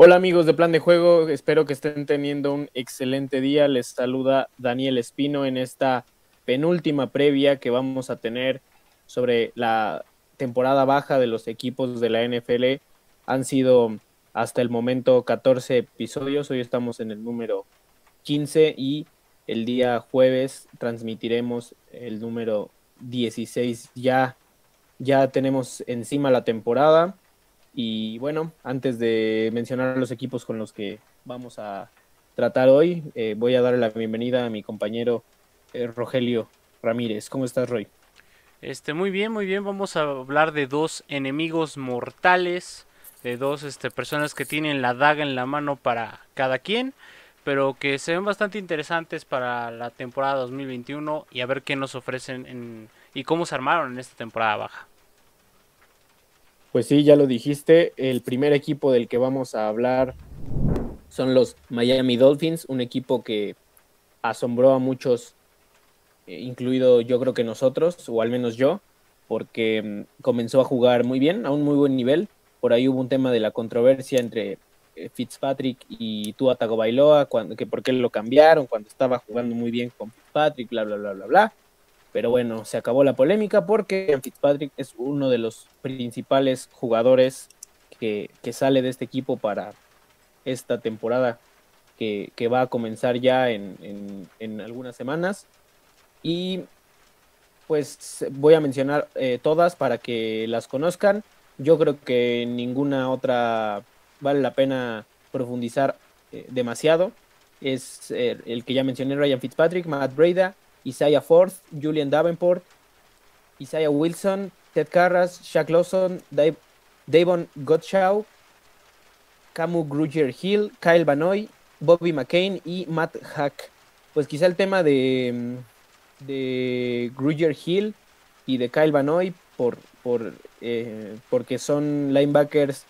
Hola amigos de Plan de Juego, espero que estén teniendo un excelente día. Les saluda Daniel Espino en esta penúltima previa que vamos a tener sobre la temporada baja de los equipos de la NFL. Han sido hasta el momento 14 episodios, hoy estamos en el número 15 y el día jueves transmitiremos el número 16. Ya, ya tenemos encima la temporada y bueno, antes de mencionar los equipos con los que vamos a tratar hoy, eh, voy a darle la bienvenida a mi compañero eh, Rogelio Ramírez. ¿Cómo estás, Roy? Este, muy bien, muy bien. Vamos a hablar de dos enemigos mortales, de dos este, personas que tienen la daga en la mano para cada quien, pero que se ven bastante interesantes para la temporada 2021 y a ver qué nos ofrecen en, y cómo se armaron en esta temporada baja. Pues sí, ya lo dijiste, el primer equipo del que vamos a hablar son los Miami Dolphins, un equipo que asombró a muchos, eh, incluido yo creo que nosotros, o al menos yo, porque mm, comenzó a jugar muy bien, a un muy buen nivel. Por ahí hubo un tema de la controversia entre eh, Fitzpatrick y Tua Tagovailoa, cuando, que por qué lo cambiaron cuando estaba jugando muy bien con Fitzpatrick, bla, bla, bla, bla, bla. Pero bueno, se acabó la polémica porque Fitzpatrick es uno de los principales jugadores que, sale de este equipo para esta temporada que, va a comenzar ya en, algunas semanas. Y pues voy a mencionar eh, todas para que las conozcan. Yo creo que ninguna otra vale la pena profundizar eh, demasiado. Es eh, el que ya mencioné, Ryan Fitzpatrick, Matt Breda, Isaiah Ford, Julian Davenport, Isaiah Wilson, Ted Carras, Shaq Lawson, Dave, Davon Gottschall, Camu Gruger Hill, Kyle Banoy, Bobby McCain y Matt Hack. Pues quizá el tema de, de Gruger Hill y de Kyle Banoy por, por, eh, porque son linebackers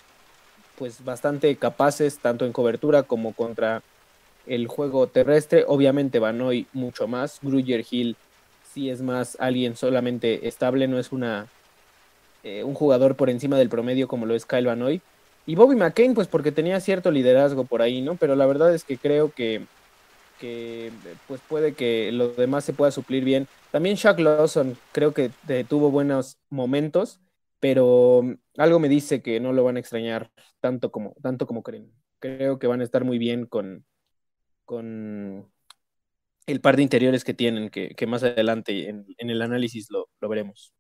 pues bastante capaces tanto en cobertura como contra el juego terrestre. Obviamente Banoy mucho más. Gruger Hill sí es más alguien solamente estable, no es una eh, un jugador por encima del promedio como lo es Kyle Banoy. Y Bobby McCain, pues porque tenía cierto liderazgo por ahí, ¿no? Pero la verdad es que creo que, pues puede que lo demás se pueda suplir bien. También Shaq Lawson creo que tuvo buenos momentos, pero algo me dice que no lo van a extrañar tanto como, tanto como creen. Creo que van a estar muy bien con, con el par de interiores que tienen, que, más adelante en, el análisis lo, veremos.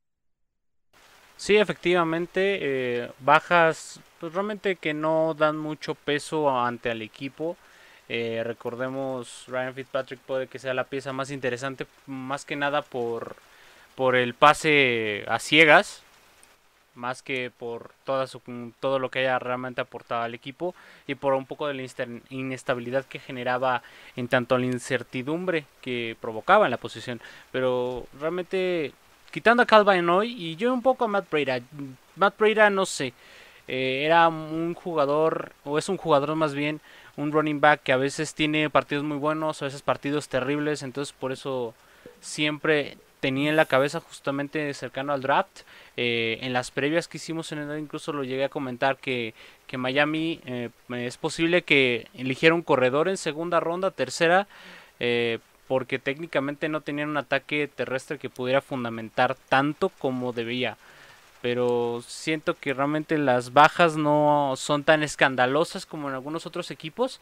Sí, efectivamente, eh, bajas pues, realmente que no dan mucho peso ante al equipo. Eh, recordemos, Ryan Fitzpatrick puede que sea la pieza más interesante, más que nada por, por el pase a ciegas, más que por toda su, todo lo que haya realmente aportado al equipo y por un poco de la inestabilidad que generaba en tanto la incertidumbre que provocaba en la posición. Pero realmente, quitando a Calvin hoy y yo un poco a Matt Breda, Matt Breda no sé, eh, era un jugador, o es un jugador más bien, un running back que a veces tiene partidos muy buenos, a veces partidos terribles, entonces por eso siempre tenía en la cabeza justamente cercano al draft. Eh, en las previas que hicimos en el incluso lo llegué a comentar que, que Miami eh, es posible que eligiera un corredor en segunda ronda, tercera, eh, porque técnicamente no tenían un ataque terrestre que pudiera fundamentar tanto como debía. Pero siento que realmente las bajas no son tan escandalosas como en algunos otros equipos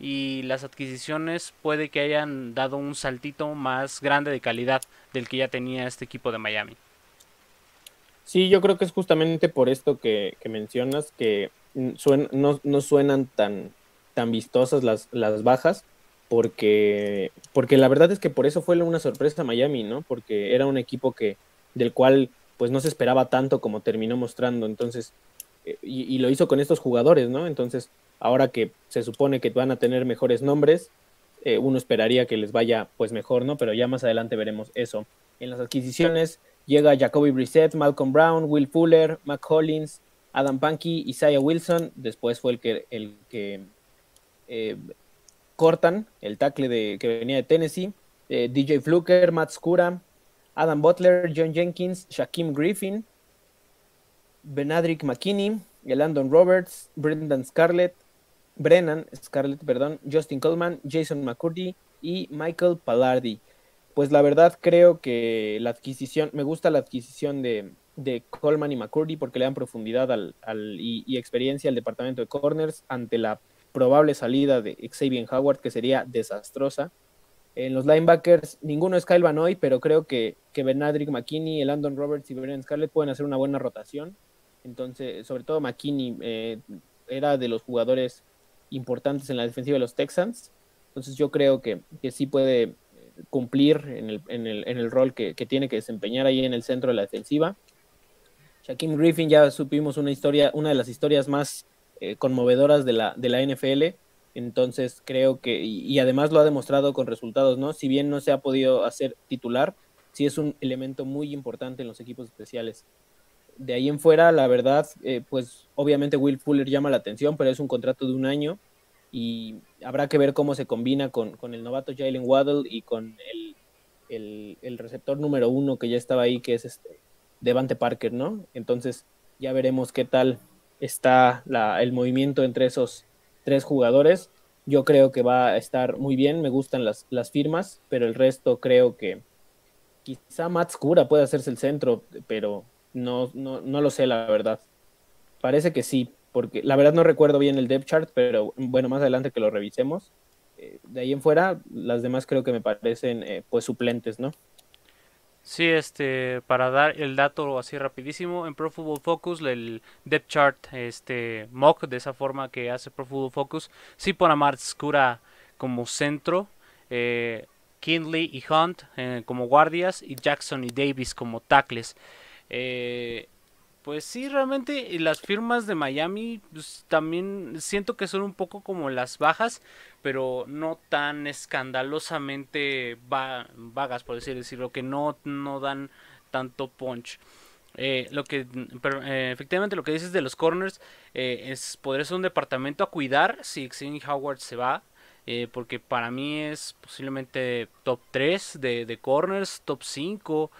y las adquisiciones puede que hayan dado un saltito más grande de calidad del que ya tenía este equipo de Miami. Sí, yo creo que es justamente por esto que, mencionas que no, no, suenan tan, tan vistosas las, las bajas, porque, porque la verdad es que por eso fue una sorpresa Miami, ¿no? Porque era un equipo que, del cual pues no se esperaba tanto como terminó mostrando, entonces, eh, y lo hizo con estos jugadores, ¿no? Entonces, ahora que se supone que van a tener mejores nombres, eh, uno esperaría que les vaya pues mejor, ¿no? Pero ya más adelante veremos eso. En las adquisiciones llega Jacoby Brissett, Malcolm Brown, Will Fuller, Mac Hollins, Adam Pankey, Isaiah Wilson, después fue el que, el que eh, cortan, el tackle de, que venía de Tennessee, eh, DJ Fluker, Matt Scura, Adam Butler, John Jenkins, Shaquem Griffin, Benadrick McKinney, Landon Roberts, Brendan Scarlett, Brennan, Scarlett, perdón, Justin Coleman, Jason McCurdy y Michael Pallardi. Pues la verdad creo que la adquisición, me gusta la adquisición de, de Coleman y McCurdy porque le dan profundidad al, y, experiencia al departamento de corners ante la probable salida de Xavier Howard que sería desastrosa. En los linebackers, ninguno es Kyle Hoy, pero creo que, que Bernardrick McKinney, el Andon Roberts y Brennan Scarlett pueden hacer una buena rotación. Entonces, sobre todo McKinney eh, era de los jugadores importantes en la defensiva de los Texans. Entonces yo creo que, que sí puede cumplir en el, en el, en el rol que, que, tiene que desempeñar ahí en el centro de la defensiva. Shaquem Griffin ya supimos una historia, una de las historias más eh, conmovedoras de la, de la NFL. Entonces creo que, y, además lo ha demostrado con resultados, ¿no? Si bien no se ha podido hacer titular, sí es un elemento muy importante en los equipos especiales. De ahí en fuera, la verdad, eh, pues obviamente Will Fuller llama la atención, pero es un contrato de un año y habrá que ver cómo se combina con, con el novato Jalen Waddle y con el, el, receptor número uno que ya estaba ahí, que es este Devante Parker, ¿no? Entonces ya veremos qué tal está la, el movimiento entre esos tres jugadores. Yo creo que va a estar muy bien, me gustan las, las firmas, pero el resto creo que quizá Matt Scura puede hacerse el centro, pero no, no, no lo sé, la verdad. Parece que sí, porque la verdad no recuerdo bien el depth chart, pero bueno, más adelante que lo revisemos. Eh, de ahí en fuera, las demás creo que me parecen eh, pues suplentes, ¿no? Sí, este, para dar el dato así rapidísimo, en Pro Football Focus, el depth chart, este, mock de esa forma que hace Pro Football Focus, sí pone a Mart Scura como centro, eh, Kindley y Hunt eh, como guardias y Jackson y Davis como tackles. Eh, pues sí, realmente las firmas de Miami pues, también siento que son un poco como las bajas, pero no tan escandalosamente vagas, por decir decirlo, que no, no dan tanto punch. Eh, lo que, eh, efectivamente, lo que dices de los corners eh, es podría ser un departamento a cuidar si Xavier Howard se va. porque para mí es posiblemente top 3 de, de corners, top 5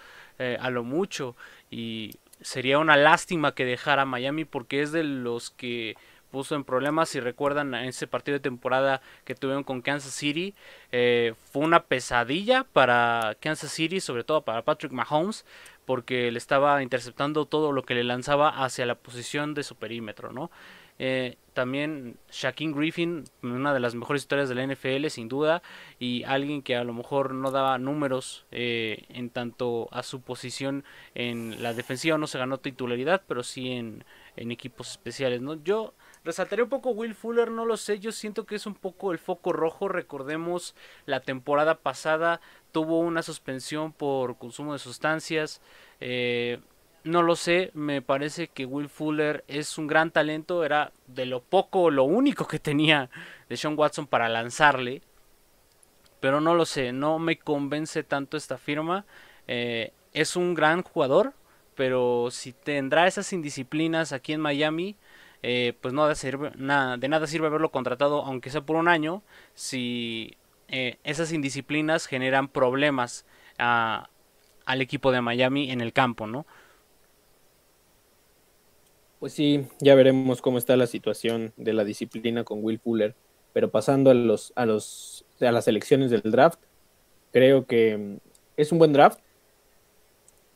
a lo mucho. Y sería una lástima que dejara Miami porque es de los que puso en problemas. Si recuerdan ese partido de temporada que tuvieron con Kansas City, eh, fue una pesadilla para Kansas City, sobre todo para Patrick Mahomes, porque le estaba interceptando todo lo que le lanzaba hacia la posición de su perímetro, ¿no? Eh, también Shaquille Griffin, una de las mejores historias de la NFL sin duda, y alguien que a lo mejor no daba números eh, en tanto a su posición en la defensiva, no se ganó titularidad, pero sí en, en equipos especiales. ¿no? Yo resaltaré un poco Will Fuller, no lo sé, yo siento que es un poco el foco rojo, recordemos la temporada pasada tuvo una suspensión por consumo de sustancias. Eh, no lo sé, me parece que Will Fuller es un gran talento, era de lo poco, lo único que tenía de Sean Watson para lanzarle. Pero no lo sé, no me convence tanto esta firma. Eh, es un gran jugador, pero si tendrá esas indisciplinas aquí en Miami, eh, pues no de, nada, de nada sirve haberlo contratado, aunque sea por un año, si eh, esas indisciplinas generan problemas al equipo de Miami en el campo, ¿no? Pues sí, ya veremos cómo está la situación de la disciplina con Will Fuller. Pero pasando a los, a los, a las elecciones del draft, creo que mm, es un buen draft.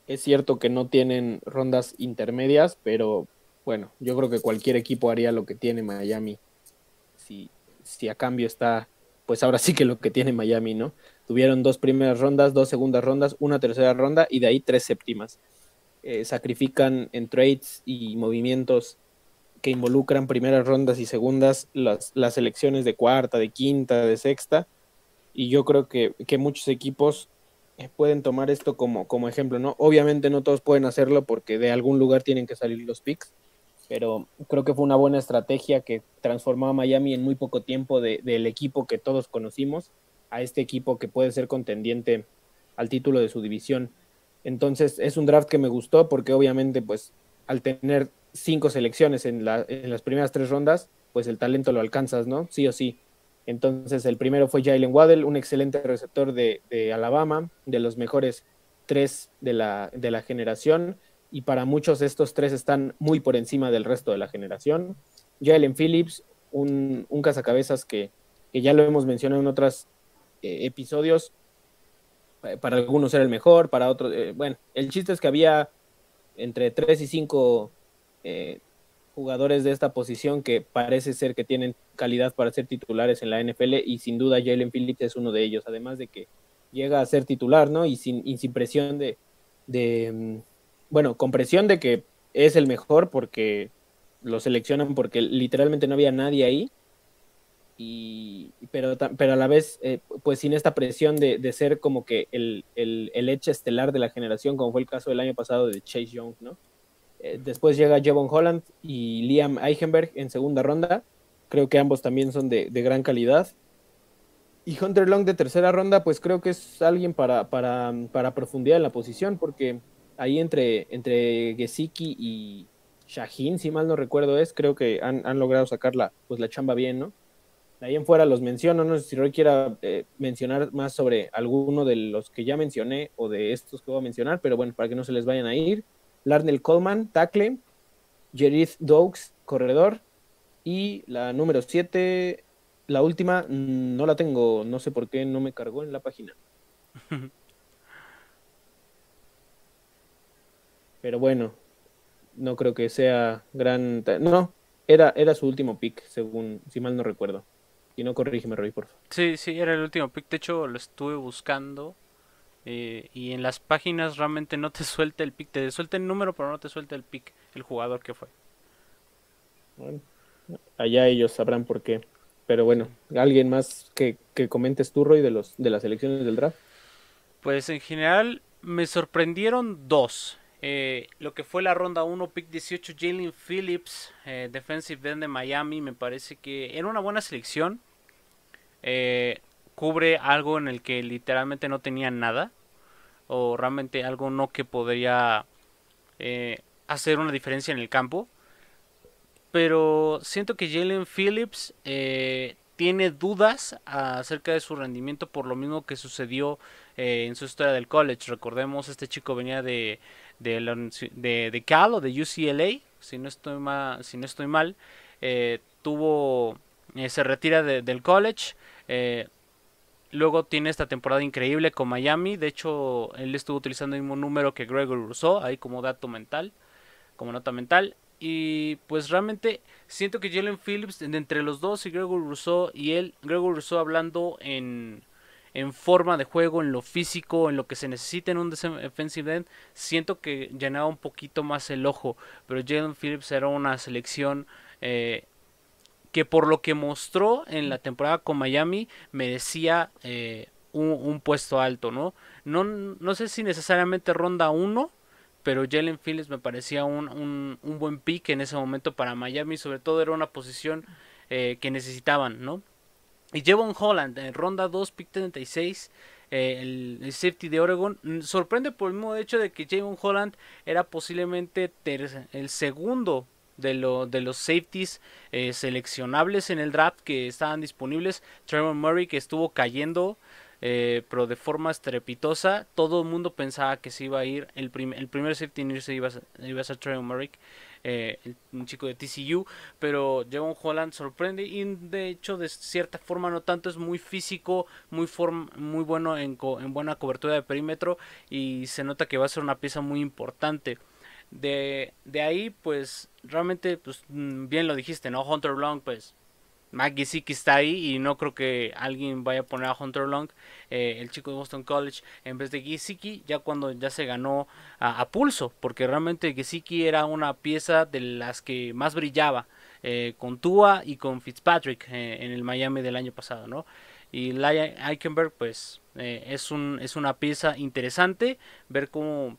Es cierto que no tienen rondas intermedias, pero bueno, yo creo que cualquier equipo haría lo que tiene Miami. Si, si a cambio está, pues ahora sí que lo que tiene Miami, ¿no? Tuvieron dos primeras rondas, dos segundas rondas, una tercera ronda y de ahí tres séptimas. Eh, sacrifican en trades y movimientos que involucran primeras rondas y segundas las, las elecciones de cuarta, de quinta, de sexta. Y yo creo que, que muchos equipos eh, pueden tomar esto como, como ejemplo, ¿no? Obviamente no todos pueden hacerlo porque de algún lugar tienen que salir los picks, pero creo que fue una buena estrategia que transformó a Miami en muy poco tiempo del equipo que todos conocimos a este equipo que puede ser contendiente al título de su división. Entonces es un draft que me gustó porque obviamente pues al tener cinco selecciones en, la, en las primeras tres rondas, pues el talento lo alcanzas, ¿no? Sí o sí. Entonces el primero fue Jalen Waddell, un excelente receptor de, Alabama, de los mejores tres de la, de la generación, y para muchos estos tres están muy por encima del resto de la generación. Jalen Phillips, un, un cazacabezas que, que, ya lo hemos mencionado en otros eh, episodios. Para algunos era el mejor, para otros, eh, bueno, el chiste es que había entre 3 y 5 eh, jugadores de esta posición que parece ser que tienen calidad para ser titulares en la NFL y sin duda Jalen Phillips es uno de ellos, además de que llega a ser titular, ¿no? Y sin, y presión de, de, mm, bueno, con presión de que es el mejor porque lo seleccionan porque literalmente no había nadie ahí. Y, pero, pero a la vez, eh, pues sin esta presión de, de ser como que el, el, el, hecho estelar de la generación, como fue el caso del año pasado de Chase Young, ¿no? Eh, después llega Jevon Holland y Liam Eichenberg en segunda ronda. Creo que ambos también son de, de, gran calidad. Y Hunter Long de tercera ronda, pues creo que es alguien para, para, para profundidad en la posición, porque ahí entre, entre Gesicki y, Shaheen, si mal no recuerdo es, creo que han, han, logrado sacar la, pues la chamba bien, ¿no? De ahí en fuera los menciono, no sé si Roy quiera eh, mencionar más sobre alguno de los que ya mencioné o de estos que voy a mencionar, pero bueno, para que no se les vayan a ir. Larnell Coleman, tackle, Jerith Doakes, corredor, y la número 7, la última, mm, no la tengo, no sé por qué no me cargó en la página. Pero bueno, no creo que sea gran. No, era, era su último pick, según, si mal no recuerdo. Y no corrígeme, Roy, por favor. Sí, sí, era el último pick. De hecho, lo estuve buscando. Eh, y en las páginas realmente no te suelta el pick. Te suelta el número, pero no te suelta el pick, el jugador que fue. Bueno, allá ellos sabrán por qué. Pero bueno, ¿alguien más que, que comentes tú, Roy, de, los, de las elecciones del draft? Pues en general me sorprendieron dos. Eh, lo que fue la ronda 1, pick 18, Jalen Phillips, eh, defensive end de Miami, me parece que era una buena selección. Eh, cubre algo en el que literalmente no tenía nada. O realmente algo no que podría hacer una diferencia en el campo. Pero siento que Jalen Phillips tiene dudas acerca de su rendimiento por lo mismo que sucedió en su historia del college. Recordemos, este chico venía de, de, de, Cal o de UCLA, si no estoy mal, si no estoy mal tuvo, eh, se retira del college, eh, luego tiene esta temporada increíble con Miami, de hecho él estuvo utilizando el mismo número que Gregory Rousseau, ahí como dato mental, como nota mental, y pues realmente siento que Jalen Phillips, entre los dos y Gregory Rousseau y él, Gregory Rousseau hablando en en forma de juego, en lo físico, en lo que se necesita en un defensive end, siento que llenaba un poquito más el ojo. Pero Jalen Phillips era una selección eh, que por lo que mostró en la temporada con Miami merecía eh, un, puesto alto, ¿no? ¿no? No sé si necesariamente ronda 1, pero Jalen Phillips me parecía un, un, un, buen pick en ese momento para Miami, sobre todo era una posición eh, que necesitaban, ¿no? Y Jevon Holland en ronda 2, pick 36. Eh, el, safety de Oregon. Mm, sorprende por el mismo hecho de que Javon Holland era posiblemente el segundo de, lo, de los safeties eh, seleccionables en el draft que estaban disponibles. Trevor Murray que estuvo cayendo, eh, pero de forma estrepitosa. Todo el mundo pensaba que se iba a ir. El, el primer safety en irse iba a, iba a ser Trevor Murray eh, un chico de TCU, pero Javon Holland sorprende y de hecho de cierta forma no tanto es muy físico, muy muy bueno en, en buena cobertura de perímetro y se nota que va a ser una pieza muy importante. De, de ahí, pues, realmente, pues, mm, bien lo dijiste, ¿no? Hunter Long, pues, Maggie Gesicki está ahí y no creo que alguien vaya a poner a Hunter Long, eh, el chico de Boston College, en vez de Gesicki, ya cuando ya se ganó a, pulso, porque realmente Gesicki era una pieza de las que más brillaba eh, con Tua y con Fitzpatrick eh, en el Miami del año pasado, ¿no? Y Laia Eichenberg, pues, es, un, es una pieza interesante, ver cómo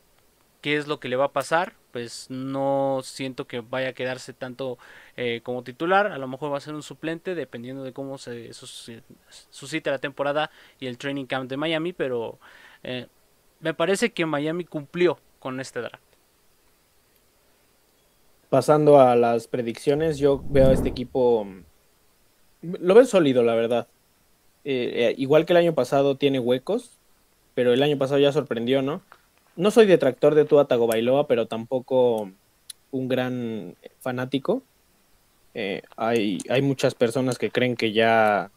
qué es lo que le va a pasar, pues no siento que vaya a quedarse tanto eh, como titular, a lo mejor va a ser un suplente dependiendo de cómo se suscita la temporada y el training camp de Miami, pero eh, me parece que Miami cumplió con este draft. Pasando a las predicciones, yo veo a este equipo, lo veo sólido, la verdad. Eh, igual que el año pasado tiene huecos, pero el año pasado ya sorprendió, ¿no? No soy detractor de Tua Tagovailoa, pero tampoco un gran fanático. Eh, hay, hay muchas personas que creen que ya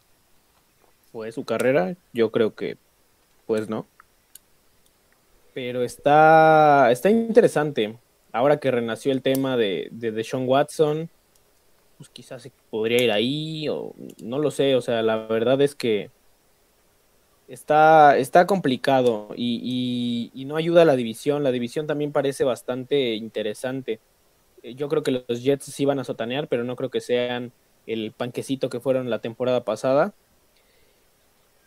fue su carrera. Yo creo que, pues no. Pero está, está interesante. Ahora que renació el tema de, de, Sean Watson, pues quizás se podría ir ahí, o no lo sé. O sea, la verdad es que está, está complicado y, y, no ayuda a la división. La división también parece bastante interesante. Eh, yo creo que los Jets sí van a sotanear, pero no creo que sean el panquecito que fueron la temporada pasada.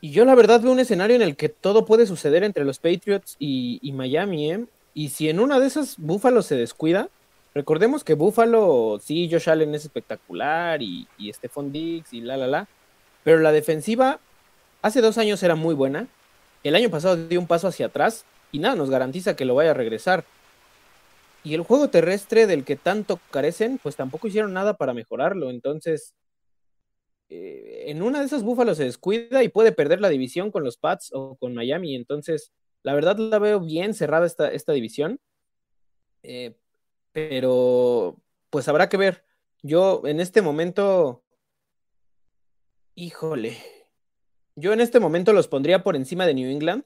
Y yo la verdad veo un escenario en el que todo puede suceder entre los Patriots y, Miami, ¿eh? Y si en una de esas Buffalo se descuida, recordemos que Buffalo, sí, Josh Allen es espectacular y, y Stephon Diggs y la, la, la, pero la defensiva hace dos años era muy buena, el año pasado dio un paso hacia atrás y nada nos garantiza que lo vaya a regresar. Y el juego terrestre del que tanto carecen, pues tampoco hicieron nada para mejorarlo. Entonces, eh, en una de esas Búfalos se descuida y puede perder la división con los Pats o con Miami. Entonces, la verdad la veo bien cerrada esta, esta división. Eh, pero, pues habrá que ver. Yo en este momento, híjole, yo en este momento los pondría por encima de New England.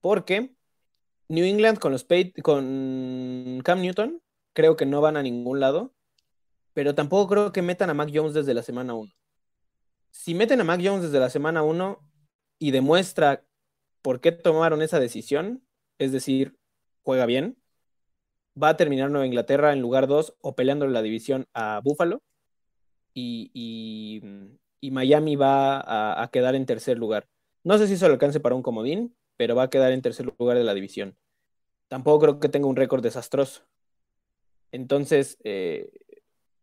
Porque New England con los con Cam Newton, creo que no van a ningún lado. Pero tampoco creo que metan a Mac Jones desde la semana 1. Si meten a Mac Jones desde la semana 1 y demuestra por qué tomaron esa decisión, es decir, juega bien, va a terminar Nueva Inglaterra en lugar 2 o peleando la división a Buffalo. Y, y, Miami va a, a, quedar en tercer lugar. No sé si eso le alcance para un comodín, pero va a quedar en tercer lugar de la división. Tampoco creo que tenga un récord desastroso. Entonces, eh,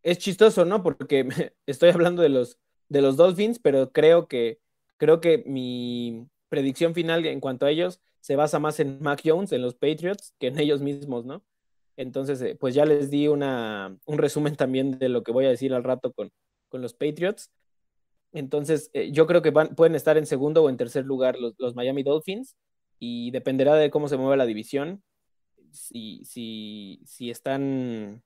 es chistoso, ¿no? Porque estoy hablando de los, de los Dolphins, pero creo que, creo que mi predicción final en cuanto a ellos se basa más en Mac Jones, en los Patriots, que en ellos mismos, ¿no? Entonces, eh, pues ya les di una, un resumen también de lo que voy a decir al rato con, con los Patriots. Entonces, eh, yo creo que van, pueden estar en segundo o en tercer lugar los, Miami Dolphins y dependerá de cómo se mueva la división, si, si, si están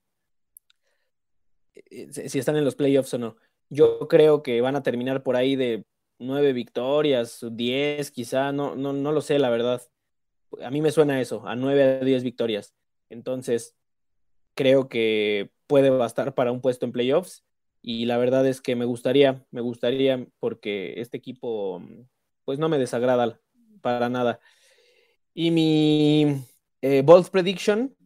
eh, si están en los playoffs o no. Yo creo que van a terminar por ahí de nueve victorias, diez quizá, no, no, no lo sé, la verdad. A mí me suena eso, a nueve a diez victorias. Entonces, creo que puede bastar para un puesto en playoffs y la verdad es que me gustaría, me gustaría porque este equipo pues no me desagrada para nada. Y mi eh, Bold Prediction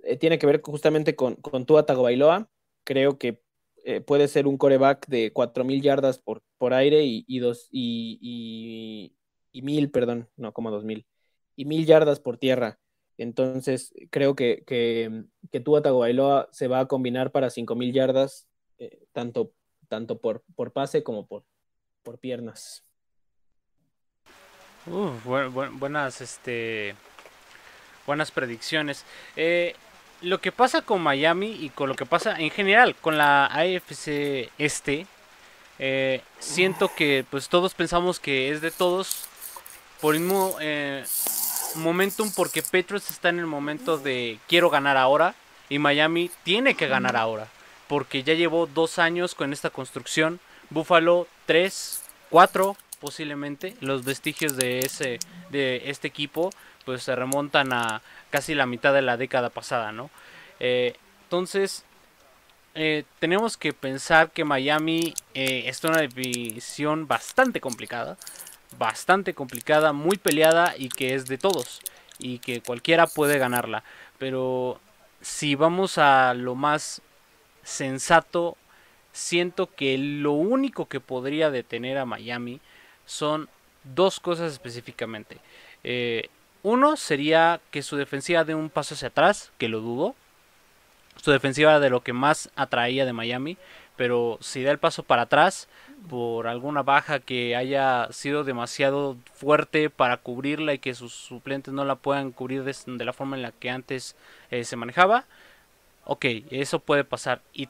eh, tiene que ver justamente con, con Tua. Creo que eh, puede ser un coreback de 4.000 yardas por, por aire y, dos, y, y, mil, perdón, no, como 2.000, y mil yardas por tierra. Entonces, creo que, que, que Tua se va a combinar para 5.000 yardas eh, tanto, tanto por, por pase como por, por piernas. buenas, este, buenas predicciones. Eh, lo que pasa con Miami y con lo que pasa en general con la AFC este, eh, siento que pues todos pensamos que es de todos por mismo momentum porque Petros está en el momento de quiero ganar ahora y Miami tiene que ganar ahora porque ya llevó dos años con esta construcción. Buffalo tres, cuatro posiblemente. Los vestigios de ese de este equipo pues se remontan a casi la mitad de la década pasada, ¿no? Eh, entonces eh, tenemos que pensar que Miami eh, es una división bastante complicada, bastante complicada, muy peleada y que es de todos y que cualquiera puede ganarla. Pero si vamos a lo más sensato, siento que lo único que podría detener a Miami son dos cosas específicamente. Eh, uno sería que su defensiva dé un paso hacia atrás, que lo dudo. Su defensiva de lo que más atraía de Miami, pero si da el paso para atrás por alguna baja que haya sido demasiado fuerte para cubrirla y que sus suplentes no la puedan cubrir de, la forma en la que antes eh, se manejaba, ok, eso puede pasar. Y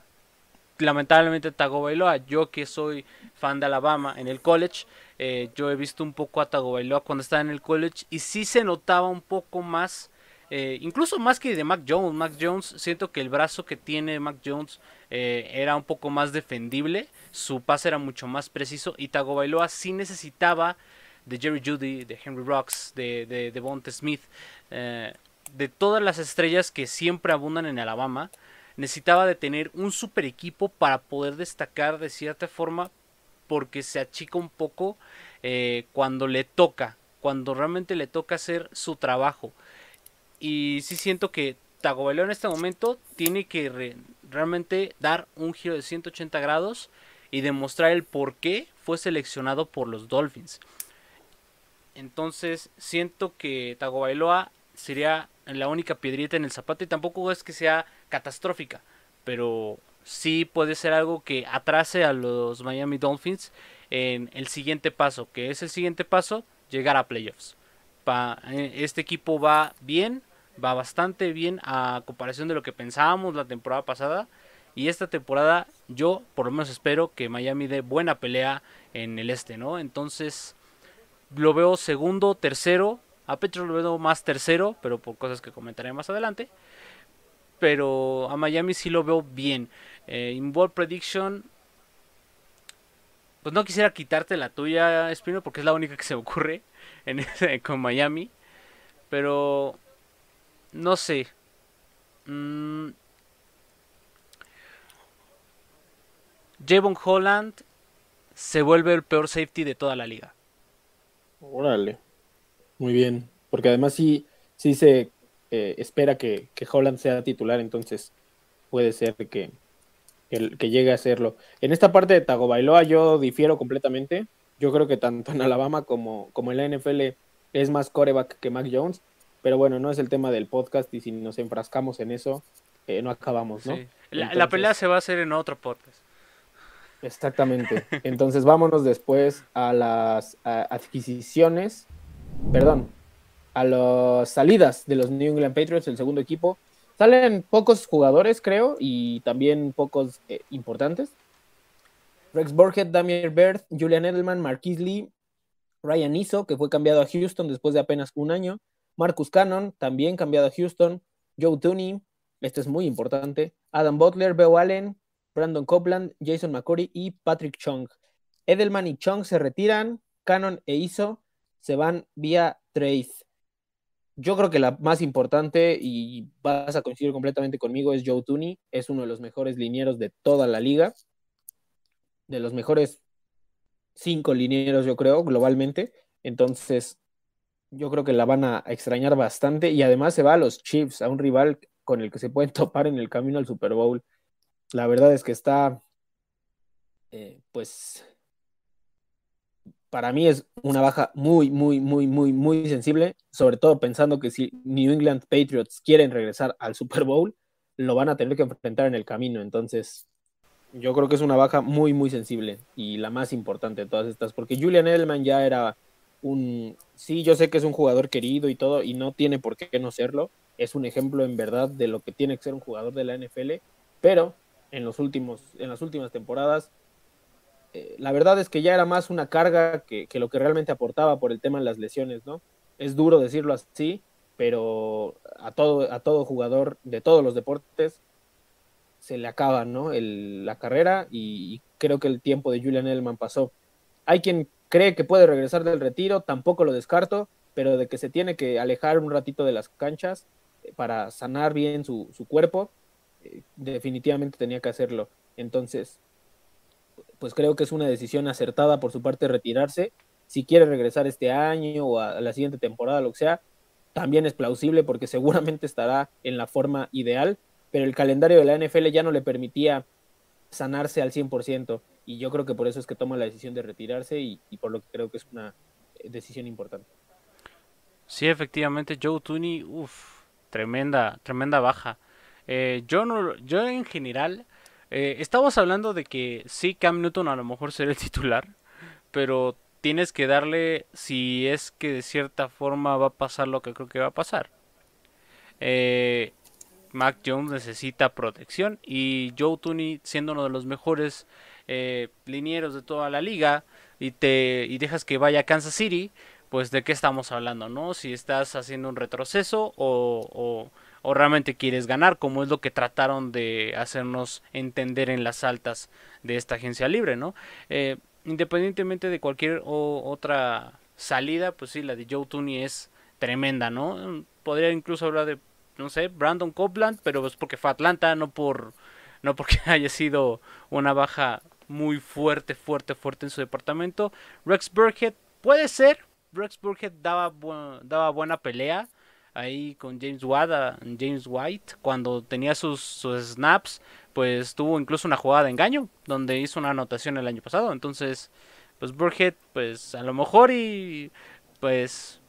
lamentablemente Tagovailoa, yo que soy fan de Alabama en el college, eh, yo he visto un poco a Tagovailoa cuando estaba en el college y sí se notaba un poco más eh, incluso más que de Mac Jones. Mac Jones, siento que el brazo que tiene Mac Jones eh, era un poco más defendible. Su pase era mucho más preciso. Y Tagovailoa sí necesitaba de Jerry Judy, de Henry Rocks, de, de, de Smith, eh, de todas las estrellas que siempre abundan en Alabama. Necesitaba de tener un super equipo para poder destacar de cierta forma. Porque se achica un poco cuando le toca. Cuando realmente le toca hacer su trabajo. Y sí siento que Tagovailoa en este momento tiene que realmente dar un giro de 180 grados y demostrar el por qué fue seleccionado por los Dolphins. Entonces siento que Tagovailoa sería la única piedrita en el zapato y tampoco es que sea catastrófica, pero sí puede ser algo que atrase a los Miami Dolphins en el siguiente paso, que es el siguiente paso, llegar a playoffs. Eh, este equipo va bien, va bastante bien a comparación de lo que pensábamos la temporada pasada. Y esta temporada yo por lo menos espero que Miami dé buena pelea en el este, ¿no? Entonces lo veo segundo, tercero. A Petro lo veo más tercero, pero por cosas que comentaré más adelante. Pero a Miami sí lo veo bien. Eh, Prediction. Pues no quisiera quitarte la tuya, Espino, porque es la única que se ocurre con Miami. Pero no sé. Mm. Javon Holland se vuelve el peor safety de toda la liga. Órale. Muy bien. Porque además sí, sí se eh, espera que, Holland sea titular, entonces puede ser que, que, llegue a serlo. En esta parte de Tagovailoa yo difiero completamente. Yo creo que tanto en Alabama como, como en la NFL es más coreback que Mac Jones. Pero bueno, no es el tema del podcast y si nos enfrascamos en eso, eh, no acabamos, ¿no? La, pelea se va a hacer en otro podcast. Exactamente. Entonces vámonos después a las adquisiciones, perdón, a las salidas de los New England Patriots, el segundo equipo. Salen pocos jugadores, creo, y también pocos eh, importantes. Rex Burkhead, Damier Bird, Julian Edelman, Marquis Lee, Ryan Iso, que fue cambiado a Houston después de apenas un año, Marcus Cannon, también cambiado a Houston. Joe Tooney, este es muy importante. Adam Butler, Beau Allen, Brandon Copeland, Jason McCurry y Patrick Chung. Edelman y Chung se retiran. Cannon e Iso se van vía trade. Yo creo que la más importante, y vas a coincidir completamente conmigo, es Joe Tooney. Es uno de los mejores linieros de toda la liga. De los mejores cinco linieros, yo creo, globalmente. Entonces, yo creo que la van a extrañar bastante y además se va a los Chiefs, a un rival con el que se pueden topar en el camino al Super Bowl. La verdad es que está, eh, pues, para mí es una baja muy, muy, muy, muy, muy sensible, sobre todo pensando que si New England Patriots quieren regresar al Super Bowl, lo van a tener que enfrentar en el camino. Entonces, yo creo que es una baja muy, muy sensible y la más importante de todas estas, porque Julian Edelman ya era un... Sí, yo sé que es un jugador querido y todo, y no tiene por qué no serlo. Es un ejemplo en verdad de lo que tiene que ser un jugador de la NFL, pero en, los últimos, en las últimas temporadas, eh, la verdad es que ya era más una carga que, lo que realmente aportaba por el tema de las lesiones, ¿no? Es duro decirlo así, pero a todo, a todo jugador de todos los deportes se le acaba, ¿no? El, la carrera y, creo que el tiempo de Julian Edelman pasó. Hay quien cree que puede regresar del retiro, tampoco lo descarto, pero de que se tiene que alejar un ratito de las canchas eh, para sanar bien su, cuerpo, eh, definitivamente tenía que hacerlo. Entonces, pues creo que es una decisión acertada por su parte retirarse. Si quiere regresar este año o a la siguiente temporada, lo que sea, también es plausible porque seguramente estará en la forma ideal, pero el calendario de la NFL ya no le permitía sanarse al 100% y yo creo que por eso es que toma la decisión de retirarse y, por lo que creo que es una eh, decisión importante. Sí, efectivamente, Joe Tooney, uff, tremenda, tremenda baja. Eh, yo, no, yo en general, eh, estamos hablando de que sí, Cam Newton a lo mejor será el titular, pero tienes que darle si es que de cierta forma va a pasar lo que creo que va a pasar. Eh, Mac Jones necesita protección y Joe Tooney siendo uno de los mejores eh, linieros de toda la liga y te y dejas que vaya a Kansas City, pues de qué estamos hablando, ¿no? Si estás haciendo un retroceso o, o, realmente quieres ganar, como es lo que trataron de hacernos entender en las altas de esta agencia libre, ¿no? Eh, independientemente de cualquier otra salida, pues sí, la de Joe Tooney es tremenda, ¿no? Podría incluso hablar de, no sé, Brandon Copeland, pero es porque fue Atlanta, no por no porque haya sido una baja muy fuerte, fuerte, fuerte en su departamento. Rex Burkhead puede ser, Rex Burkhead daba, daba buena pelea ahí con James White, James White cuando tenía sus, sus, snaps, pues tuvo incluso una jugada de engaño donde hizo una anotación el año pasado. Entonces, pues Burkhead, pues a lo mejor y pues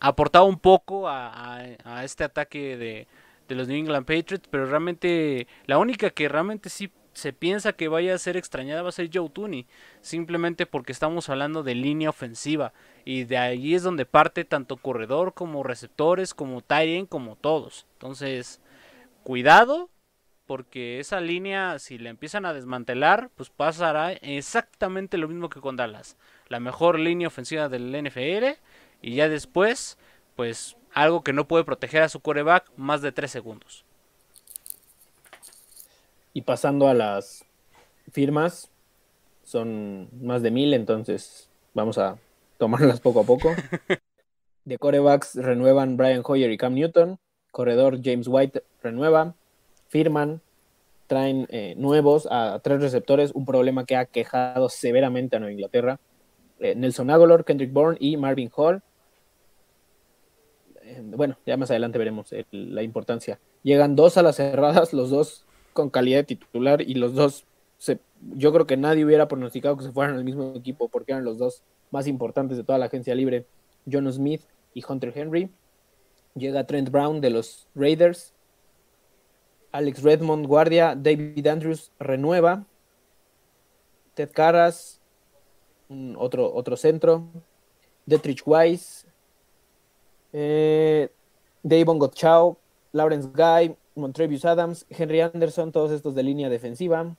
aportaba un poco a, este ataque de los New England Patriots, pero realmente la única que realmente sí se piensa que vaya a ser extrañada va a ser Joe Tooney, simplemente porque estamos hablando de línea ofensiva y de ahí es donde parte tanto corredor como receptores, como Tyrion, como todos. Entonces, cuidado porque esa línea si la empiezan a desmantelar, pues pasará exactamente lo mismo que con Dallas, la mejor línea ofensiva del NFL y ya después, pues algo que no puede proteger a su coreback más de 3 segundos. Y pasando a las firmas, son más de mil, entonces vamos a tomarlas poco a poco. De corebacks renuevan Brian Hoyer y Cam Newton. Corredor James White renueva. Firman. Traen eh, nuevos a tres receptores, un problema que ha quejado severamente a Nueva Inglaterra. Eh, Nelson Aguilar, Kendrick Bourne y Marvin Hall bueno, ya más adelante veremos la importancia. Llegan dos a las cerradas, los dos con calidad de titular y los dos, yo creo que nadie hubiera pronosticado que se fueran al mismo equipo porque eran los dos más importantes de toda la agencia libre, John Smith y Hunter Henry. Llega Trent Brown de los Raiders. Alex Redmond, guardia. David Andrews renueva. Ted Carras, otro, otro centro. Detrich Wise, eh, Davon Gottschall, Lawrence Guy, Montrevious Adams, Henry Anderson, todos estos de línea defensiva.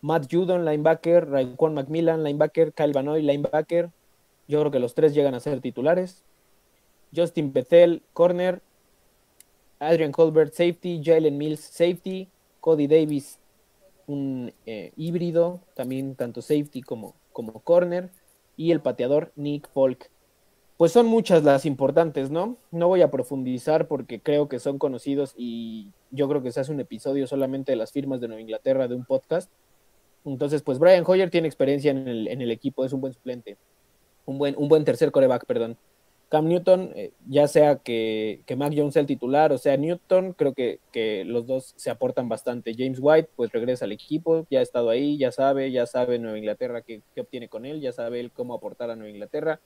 Matt Judon, linebacker, Raquan Macmillan, linebacker, Kyle Banoy, linebacker. Yo creo que los tres llegan a ser titulares. Justin Bethel, corner. Adrian Colbert, safety. Jalen Mills, safety. Cody Davis, un eh, híbrido, también tanto safety como, como corner. Y el pateador Nick Polk pues son muchas las importantes, ¿no? No voy a profundizar porque creo que son conocidos y yo creo que se hace un episodio solamente de las firmas de Nueva Inglaterra de un podcast. Entonces, pues Brian Hoyer tiene experiencia en el, equipo, es un buen suplente, un buen, un buen tercer coreback, perdón. Cam Newton, eh, ya sea que, que, Mac Jones sea el titular o sea Newton, creo que, que, los dos se aportan bastante. James White, pues regresa al equipo, ya ha estado ahí, ya sabe, ya sabe Nueva Inglaterra qué, qué obtiene con él, ya sabe él cómo aportar a Nueva Inglaterra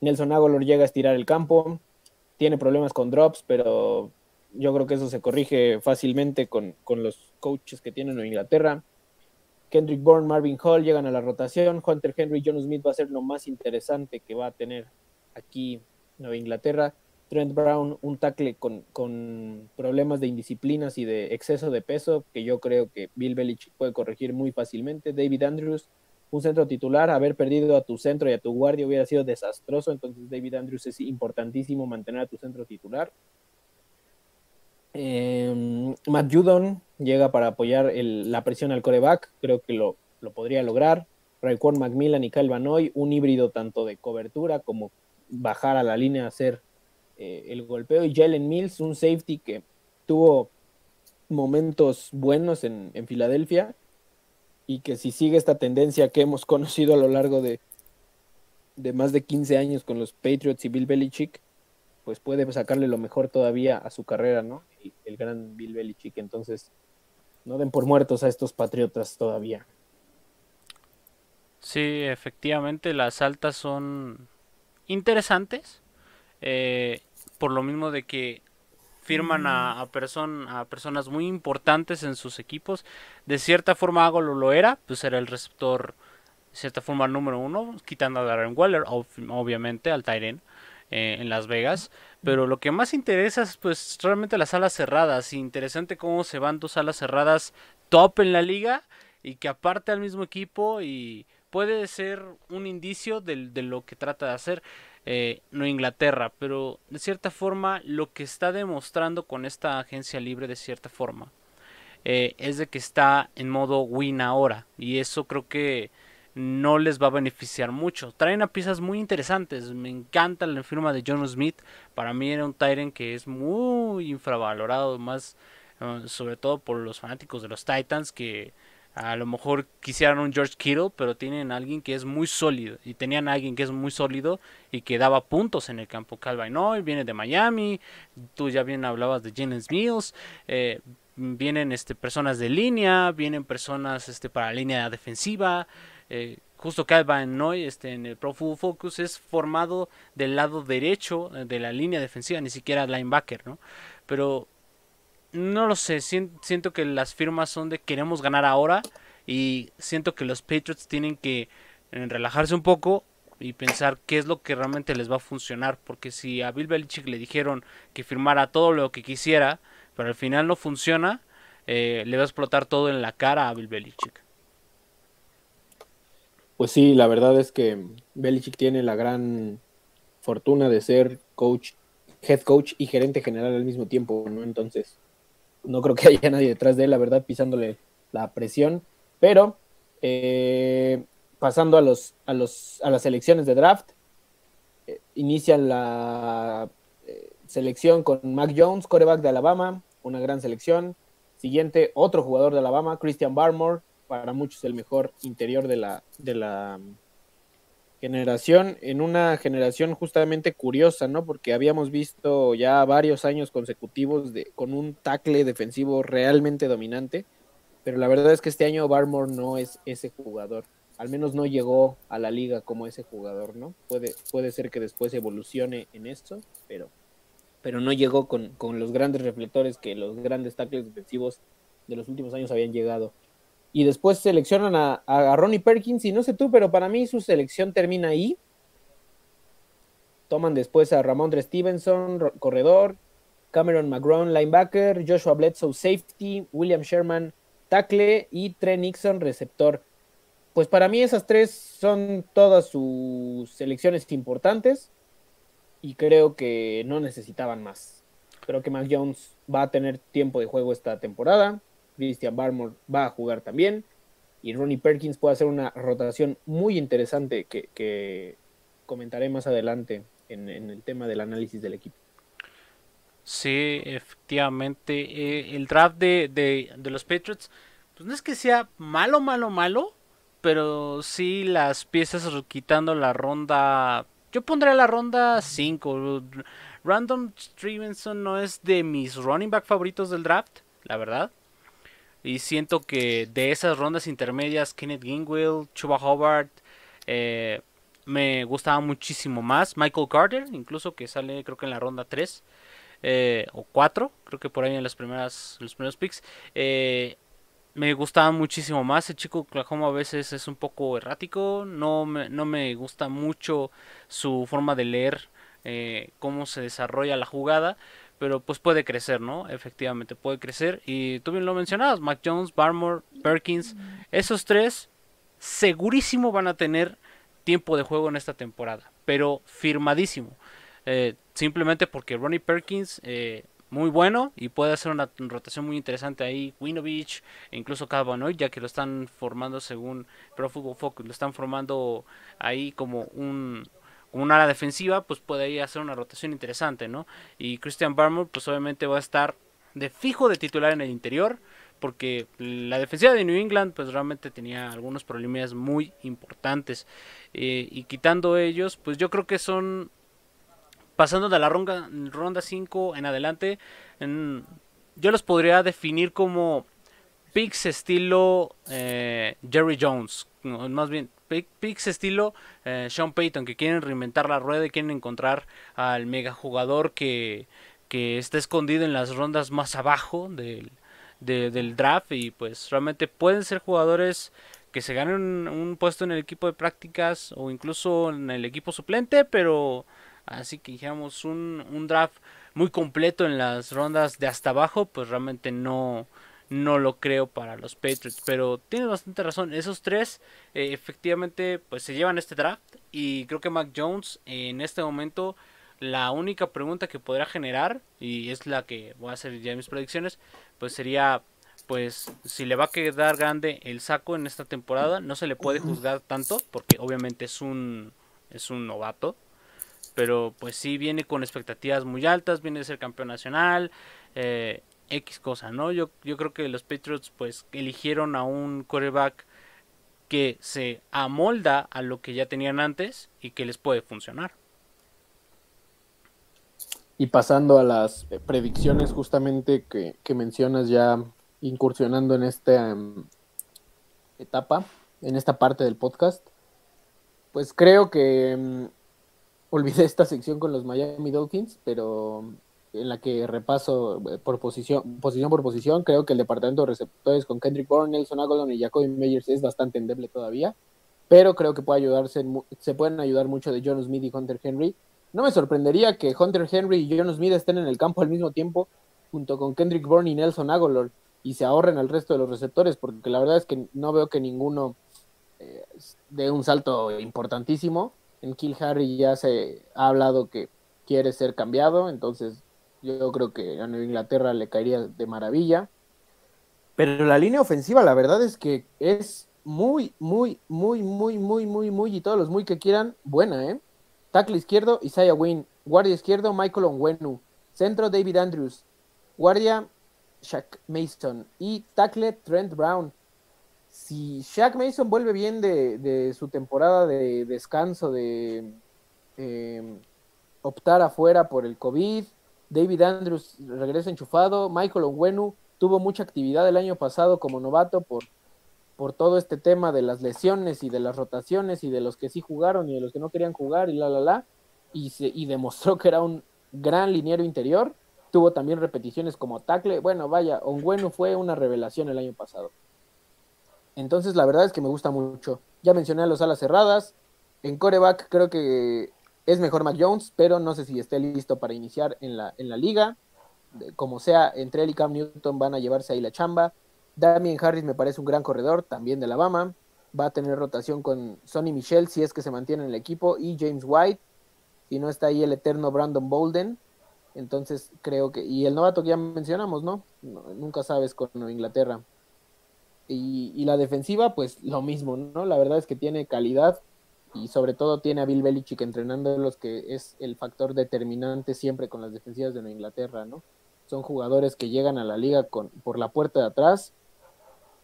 Nelson Aguilar llega a estirar el campo, tiene problemas con drops, pero yo creo que eso se corrige fácilmente con, los coaches que tienen en Inglaterra. Kendrick Bourne, Marvin Hall llegan a la rotación. Hunter Henry, John Smith va a ser lo más interesante que va a tener aquí Nueva Inglaterra. Trent Brown, un tackle con, con, problemas de indisciplinas y de exceso de peso, que yo creo que Bill Belichick puede corregir muy fácilmente. David Andrews, un centro titular, haber perdido a tu centro y a tu guardia hubiera sido desastroso, entonces David Andrews es importantísimo mantener a tu centro titular. Em, Matt Judon llega para apoyar la presión al coreback, creo que lo, podría lograr. Raekwon Macmillan y Kyle Vanoy, un híbrido tanto de cobertura como bajar a la línea a hacer eh, el golpeo. Y Jalen Mills, un safety que tuvo momentos buenos en, en Filadelfia y que si sigue esta tendencia que hemos conocido a lo largo de, de más de 15 años con los Patriots y Bill Belichick, pues puede sacarle lo mejor todavía a su carrera, ¿no? el gran Bill Belichick. Entonces, no den por muertos a estos Patriotas todavía. Sí, efectivamente, las altas son interesantes. Eh, por lo mismo de que firman a, a, a personas muy importantes en sus equipos. De cierta forma Hago lo era, pues era el receptor, de cierta forma número uno, quitando a Darren Waller, obviamente, al Tyren eh, en Las Vegas. Pero lo que más interesa es pues realmente las alas cerradas. Interesante cómo se van dos alas cerradas top en la liga y que aparte al mismo equipo y puede ser un indicio de, de lo que trata de hacer. Eh, no Inglaterra, pero de cierta forma lo que está demostrando con esta agencia libre de cierta forma eh, es de que está en modo win ahora y eso creo que no les va a beneficiar mucho. Traen a piezas muy interesantes. Me encanta la firma de John Smith. Para mí era un Tyrant que es muy infravalorado, más eh, sobre todo por los fanáticos de los Titans que a lo mejor quisieran un George Kittle, pero tienen a alguien que es muy sólido. Y tenían a alguien que es muy sólido y que daba puntos en el campo. Calvin Noy viene de Miami. Tú ya bien hablabas de Jennings Mills. Eh, vienen este, personas de línea. Vienen personas este, para línea defensiva. Eh, justo Calvin Noy este, en el Pro Football Focus es formado del lado derecho eh, de la línea defensiva, ni siquiera linebacker, ¿no? Pero no lo sé, siento que las firmas son de queremos ganar ahora y siento que los Patriots tienen que eh, relajarse un poco y pensar qué es lo que realmente les va a funcionar, porque si a Bill Belichick le dijeron que firmara todo lo que quisiera, pero al final no funciona, eh, le va a explotar todo en la cara a Bill Belichick. Pues sí, la verdad es que Belichick tiene la gran fortuna de ser coach, head coach y gerente general al mismo tiempo, ¿no? Entonces, no creo que haya nadie detrás de él, la verdad, pisándole la presión. Pero eh, pasando a, los, a, los, a las elecciones de draft, eh, inician la eh, selección con Mac Jones, coreback de Alabama, una gran selección. Siguiente, otro jugador de Alabama, Christian Barmore, para muchos el mejor interior de la, de la generación, en una generación justamente curiosa, ¿no? Porque habíamos visto ya varios años consecutivos de, con un tackle defensivo realmente dominante, pero la verdad es que este año Barmore no es ese jugador, al menos no llegó a la liga como ese jugador, ¿no? Puede, puede ser que después evolucione en esto, pero, pero no llegó con, con los grandes reflectores que los grandes tackles defensivos de los últimos años habían llegado y después seleccionan a, Ronnie Perkins y no sé tú, pero para mí su selección termina ahí. Toman después a Ramondre Stevenson, corredor, Cameron McGrone, linebacker, Joshua Bledsoe, safety, William Sherman, tackle y Trey Nixon, receptor. Pues para mí esas tres son todas sus selecciones importantes y creo que no necesitaban más. Creo que Mac Jones va a tener tiempo de juego esta temporada. Christian Barmore va a jugar también. Y Ronnie Perkins puede hacer una rotación muy interesante que, comentaré más adelante en, el tema del análisis del equipo. Sí, efectivamente. Eh, el draft de, de, los Patriots, pues no es que sea malo, malo, malo, pero sí las piezas quitando la ronda. Yo pondré la ronda 5. Random Stevenson no es de mis running back favoritos del draft, la verdad. Y siento que de esas rondas intermedias, Kenneth Gingwill, Chuba Hobart, eh, me gustaba muchísimo más. Michael Carter, incluso que sale creo que en la ronda 3 eh, o 4, creo que por ahí en las primeras, los primeros picks. Eh, me gustaba muchísimo más. El chico Oklahoma a veces es un poco errático. No me, no me gusta mucho su forma de leer cómo se desarrolla la jugada pero pues puede crecer, ¿no? Efectivamente puede crecer. Y tú bien lo mencionabas, Mac Jones, Barmore, Perkins, esos tres segurísimo van a tener tiempo de juego en esta temporada, pero firmadísimo. Eh, simplemente porque Ronnie Perkins, eh, muy bueno y puede hacer una rotación muy interesante ahí. Winovich incluso Cavanoy, ya que lo están formando según Pro Football Focus, lo están formando ahí como un un ala defensiva, pues puede hacer una rotación interesante, ¿no? Y Christian Barmore, pues obviamente va a estar de fijo de titular en el interior, porque la defensiva de New England, pues realmente tenía algunos problemas muy importantes. Eh, y quitando ellos, pues yo creo que son, pasando de la ronda, ronda 5 en adelante, yo los podría definir como picks estilo eh, Jerry Jones, más bien picks estilo eh, Sean Payton, que quieren reinventar la rueda y quieren encontrar al mega jugador que, que está escondido en las rondas más abajo del, del draft. Y pues realmente pueden ser jugadores que se ganen un puesto en el equipo de prácticas o incluso en el equipo suplente, pero así que dijéramos un, un draft muy completo en las rondas de hasta abajo, pues realmente no, no lo creo para los Patriots. Pero tienes bastante razón. Esos tres eh, efectivamente pues se llevan este draft. Y creo que Mac Jones en este momento la única pregunta que podrá generar, y es la que voy a hacer ya mis predicciones, pues sería pues si le va a quedar grande el saco en esta temporada, no se le puede juzgar tanto, porque obviamente es un, es un novato, pero pues sí viene con expectativas muy altas, viene de ser campeón nacional, eh, X cosa, ¿no? Yo, yo creo que los Patriots pues eligieron a un quarterback que se amolda a lo que ya tenían antes y que les puede funcionar. Y pasando a las predicciones justamente que, que mencionas ya incursionando en esta em, etapa, en esta parte del podcast, pues creo que em, olvidé esta sección con los Miami Dolphins, pero en la que repaso eh, por posición, posición por posición, creo que el departamento de receptores con Kendrick Bourne, Nelson Aguilar y Jacoby Meyers es bastante endeble todavía, pero creo que puede ayudarse, se pueden ayudar mucho de John Smith y Hunter Henry. No me sorprendería que Hunter Henry y John Smith estén en el campo al mismo tiempo, junto con Kendrick Bourne y Nelson Aguilar y se ahorren al resto de los receptores, porque la verdad es que no veo que ninguno eh, dé un salto importantísimo. En Kill Harry ya se ha hablado que quiere ser cambiado, entonces yo creo que a Nueva Inglaterra le caería de maravilla. Pero la línea ofensiva, la verdad es que es muy, muy, muy, muy, muy, muy, muy, y todos los muy que quieran, buena, ¿eh? Tackle izquierdo, Isaiah Wynn. Guardia izquierdo, Michael Onwenu. Centro, David Andrews. Guardia, Shaq Mason y tackle Trent Brown. Si Shaq Mason vuelve bien de, su temporada de descanso, de em, optar afuera por el COVID, David Andrews regresa enchufado, Michael Onwenu tuvo mucha actividad el año pasado como novato por, por todo este tema de las lesiones y de las rotaciones y de los que sí jugaron y de los que no querían jugar y la la la y, se, demostró que era un gran liniero interior Tuvo también repeticiones como tackle. Bueno, vaya, Ongueno fue una revelación el año pasado. Entonces, la verdad es que me gusta mucho. Ya mencioné a los alas cerradas. En coreback creo que es mejor Mac Jones, pero no sé si esté listo para iniciar en la, en la liga. Como sea, entre él y Cam Newton van a llevarse ahí la chamba. Damien Harris me parece un gran corredor, también de Alabama. Va a tener rotación con Sonny Michel si es que se mantiene en el equipo y James White. Si no está ahí el eterno Brandon Bolden. Entonces creo que, y el novato que ya mencionamos, ¿no? nunca sabes con Inglaterra. Y, la defensiva, pues lo mismo, ¿no? La verdad es que tiene calidad y sobre todo tiene a Bill Belichick entrenando los que es el factor determinante siempre con las defensivas de Nueva Inglaterra, ¿no? Son jugadores que llegan a la liga con, por la puerta de atrás,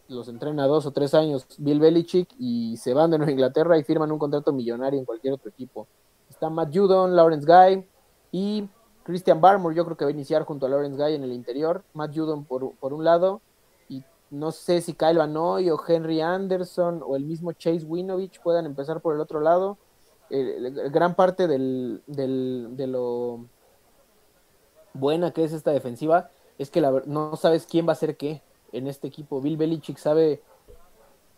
los entrena dos o tres años Bill Belichick y se van de Nueva Inglaterra y firman un contrato millonario en cualquier otro equipo. Está Matt Judon, Lawrence Guy y Christian Barmore yo creo que va a iniciar junto a Lawrence Guy en el interior, Matt Judon por, por un lado, no sé si Kyle Vanoy o Henry Anderson o el mismo Chase Winovich puedan empezar por el otro lado. gran parte del, del, de lo buena que es esta defensiva es que la, no sabes quién va a ser qué en este equipo. Bill Belichick sabe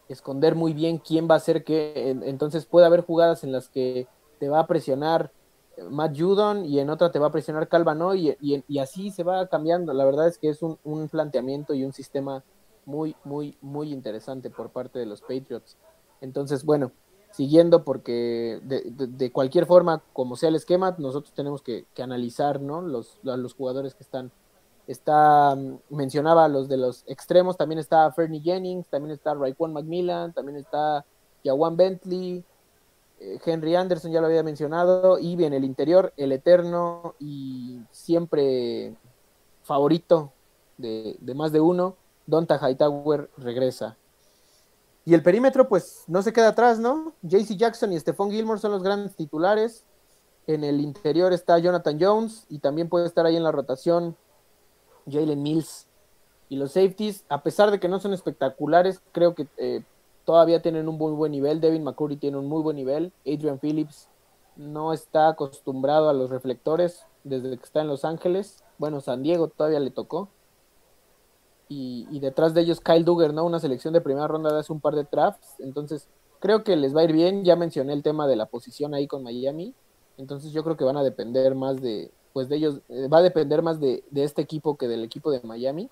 esconder muy bien quién va a ser qué, entonces puede haber jugadas en las que te va a presionar Matt Judon y en otra te va a presionar Calvano y, y, así se va cambiando. La verdad es que es un, planteamiento y un sistema muy, muy, muy interesante por parte de los Patriots. Entonces, bueno, siguiendo porque de, cualquier forma, como sea el esquema, nosotros tenemos que, analizar ¿no? los, los jugadores que están. Está, mencionaba los de los extremos, también está Fernie Jennings, también está Raekwon Macmillan, también está Jawan Bentley, eh, Henry Anderson ya lo había mencionado, y en el interior, el eterno y siempre favorito de, más de uno, Donta Hightower regresa. Y el perímetro, pues no se queda atrás, ¿no? JC Jackson y Stephon Gilmore son los grandes titulares. En el interior está Jonathan Jones y también puede estar ahí en la rotación Jalen Mills. Y los safeties, a pesar de que no son espectaculares, creo que eh, todavía tienen un muy buen nivel. Devin McCurry tiene un muy buen nivel. Adrian Phillips no está acostumbrado a los reflectores desde que está en Los Ángeles. Bueno, San Diego todavía le tocó. Y, detrás de ellos Kyle Duggar, ¿no? Una selección de primera ronda de hace un par de drafts. Entonces, creo que les va a ir bien. Ya mencioné el tema de la posición ahí con Miami. Entonces, yo creo que van a depender más de, pues de ellos, eh, va a depender más de, de este equipo que del equipo de Miami.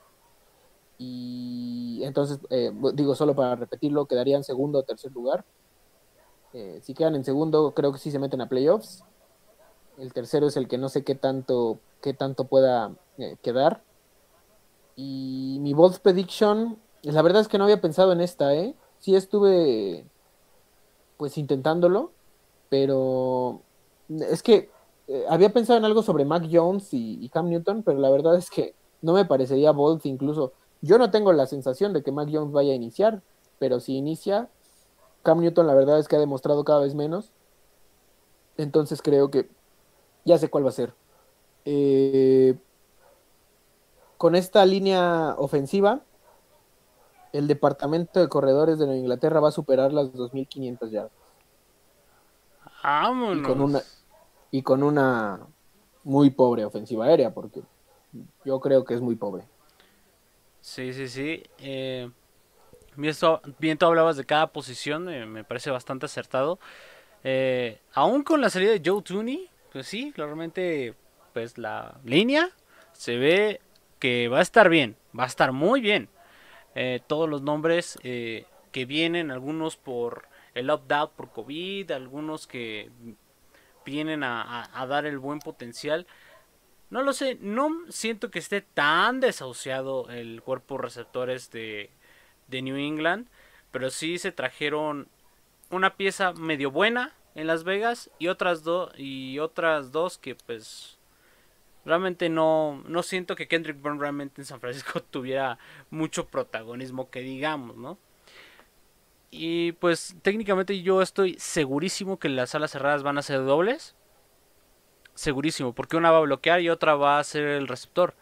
Y entonces, eh, digo, solo para repetirlo, quedarían segundo o tercer lugar. Eh, si quedan en segundo, creo que sí se meten a playoffs. El tercero es el que no sé qué tanto, qué tanto pueda eh, quedar. Y mi bold prediction, la verdad es que no había pensado en esta, ¿eh? Sí estuve pues intentándolo, pero es que eh, había pensado en algo sobre Mac Jones y, Cam Newton, pero la verdad es que no me parecería bold incluso. Yo no tengo la sensación de que Mac Jones vaya a iniciar, pero si inicia, Cam Newton la verdad es que ha demostrado cada vez menos. Entonces creo que ya sé cuál va a ser. Eh, con esta línea ofensiva, el departamento de corredores de Nueva Inglaterra va a superar las 2.500 yardas. Vámonos. Y con una, y con una muy pobre ofensiva aérea, porque yo creo que es muy pobre. Sí, sí, sí. Eh, bien, tú hablabas de cada posición, eh, me parece bastante acertado. Eh, aún con la salida de Joe Tooney, pues sí, claramente, pues la línea se ve que va a estar bien, va a estar muy bien. Eh, todos los nombres eh, que vienen, algunos por el opt-out por COVID, algunos que vienen a, dar el buen potencial. No lo sé, no siento que esté tan desahuciado el cuerpo receptores de, de New England, pero sí se trajeron una pieza medio buena en Las Vegas y otras dos y otras dos que pues Realmente no, no siento que Kendrick Bourne realmente en San Francisco tuviera mucho protagonismo que digamos, ¿no? Y pues técnicamente yo estoy segurísimo que las alas cerradas van a ser dobles. Segurísimo, porque una va a bloquear y otra va a ser el receptor.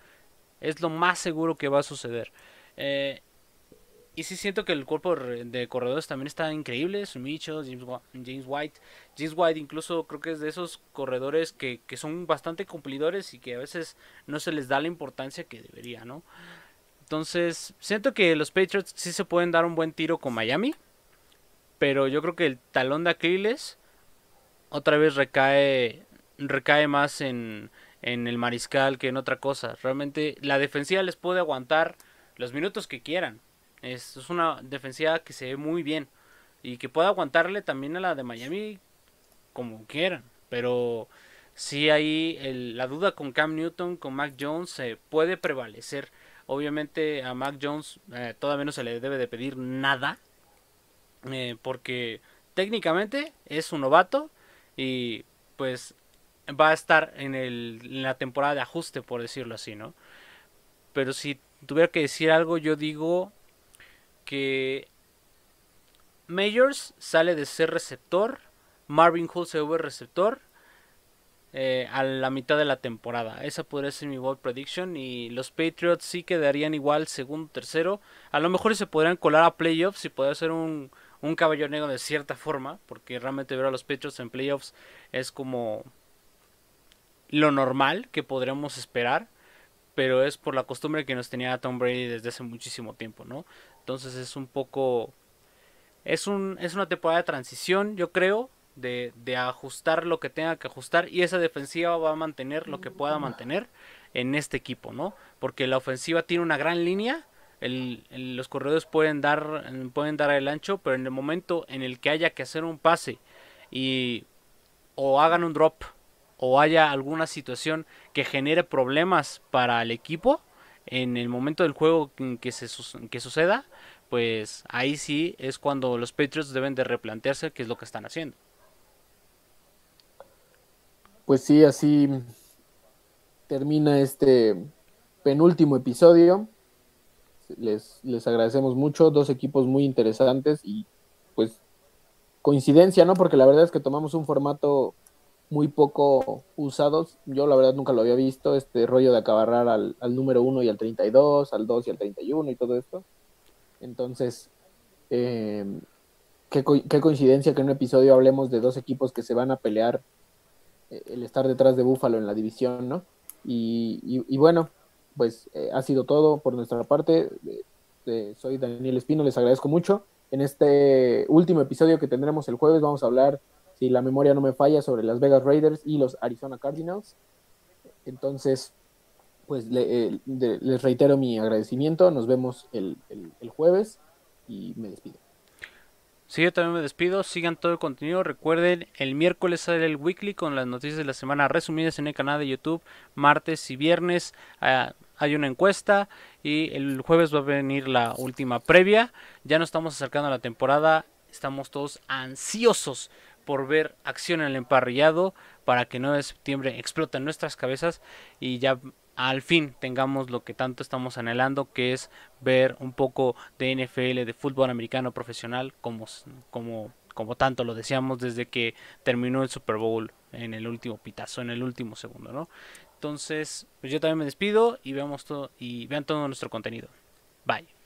Es lo más seguro que va a suceder. Eh, y sí siento que el cuerpo de corredores también está increíble. Mitchell, James, James White. James White incluso creo que es de esos corredores que, son bastante cumplidores y que a veces no se les da la importancia que debería, ¿no? Entonces, siento que los Patriots sí se pueden dar un buen tiro con Miami. Pero yo creo que el talón de Aquiles otra vez recae, recae más en, en el mariscal que en otra cosa. Realmente la defensiva les puede aguantar los minutos que quieran es, una defensiva que se ve muy bien y que puede aguantarle también a la de Miami como quieran. Pero si hay la duda con Cam Newton, con Mac Jones, puede prevalecer. Obviamente a Mac Jones eh, todavía no se le debe de pedir nada. Eh, porque técnicamente es un novato y pues va a estar en, el, en la temporada de ajuste, por decirlo así, ¿no? Pero si tuviera que decir algo, yo digo que Majors sale de ser receptor, Marvin Hull se vuelve receptor eh, a la mitad de la temporada. Esa podría ser mi bold prediction y los Patriots sí quedarían igual segundo, tercero. A lo mejor se podrían colar a playoffs y podría ser un, un caballo negro de cierta forma, porque realmente ver a los Patriots en playoffs es como lo normal que podríamos esperar pero es por la costumbre que nos tenía Tom Brady desde hace muchísimo tiempo, ¿no? Entonces es un poco... Es, un, es una temporada de transición, yo creo, de, de ajustar lo que tenga que ajustar y esa defensiva va a mantener lo que pueda mantener en este equipo, ¿no? Porque la ofensiva tiene una gran línea, el, los corredores pueden dar, pueden dar el ancho, pero en el momento en el que haya que hacer un pase y o hagan un drop o haya alguna situación que genere problemas para el equipo en el momento del juego que, se, que suceda, pues ahí sí es cuando los Patriots deben de replantearse qué es lo que están haciendo. Pues sí, así termina este penúltimo episodio. Les, les agradecemos mucho, dos equipos muy interesantes y pues coincidencia, ¿no? Porque la verdad es que tomamos un formato muy poco usados. Yo la verdad nunca lo había visto, este rollo de acabarrar al, al número 1 y al 32, al 2 y al 31 y todo esto. Entonces, eh, qué, qué, coincidencia que en un episodio hablemos de dos equipos que se van a pelear eh, el estar detrás de Búfalo en la división, ¿no? Y, y, bueno, pues eh, ha sido todo por nuestra parte. soy Daniel Espino, les agradezco mucho. En este último episodio que tendremos el jueves vamos a hablar si la memoria no me falla, sobre las Vegas Raiders y los Arizona Cardinals. Entonces, pues eh, les reitero mi agradecimiento. Nos vemos el, jueves y me despido. Sí, yo también me despido. Sigan todo el contenido. Recuerden, el miércoles sale el weekly con las noticias de la semana resumidas en el canal de YouTube. Martes y viernes ah, hay una encuesta. Y el jueves va a venir la última previa. Ya nos estamos acercando a la temporada. Estamos todos ansiosos por ver acción en el emparrillado para que 9 de septiembre explote en nuestras cabezas y ya al fin tengamos lo que tanto estamos anhelando, que es ver un poco de NFL, de fútbol americano profesional, como, como, como tanto lo deseamos desde que terminó el Super Bowl en el último pitazo, en el último segundo, ¿no? Entonces, pues yo también me despido y veamos todo y vean todo nuestro contenido. Bye.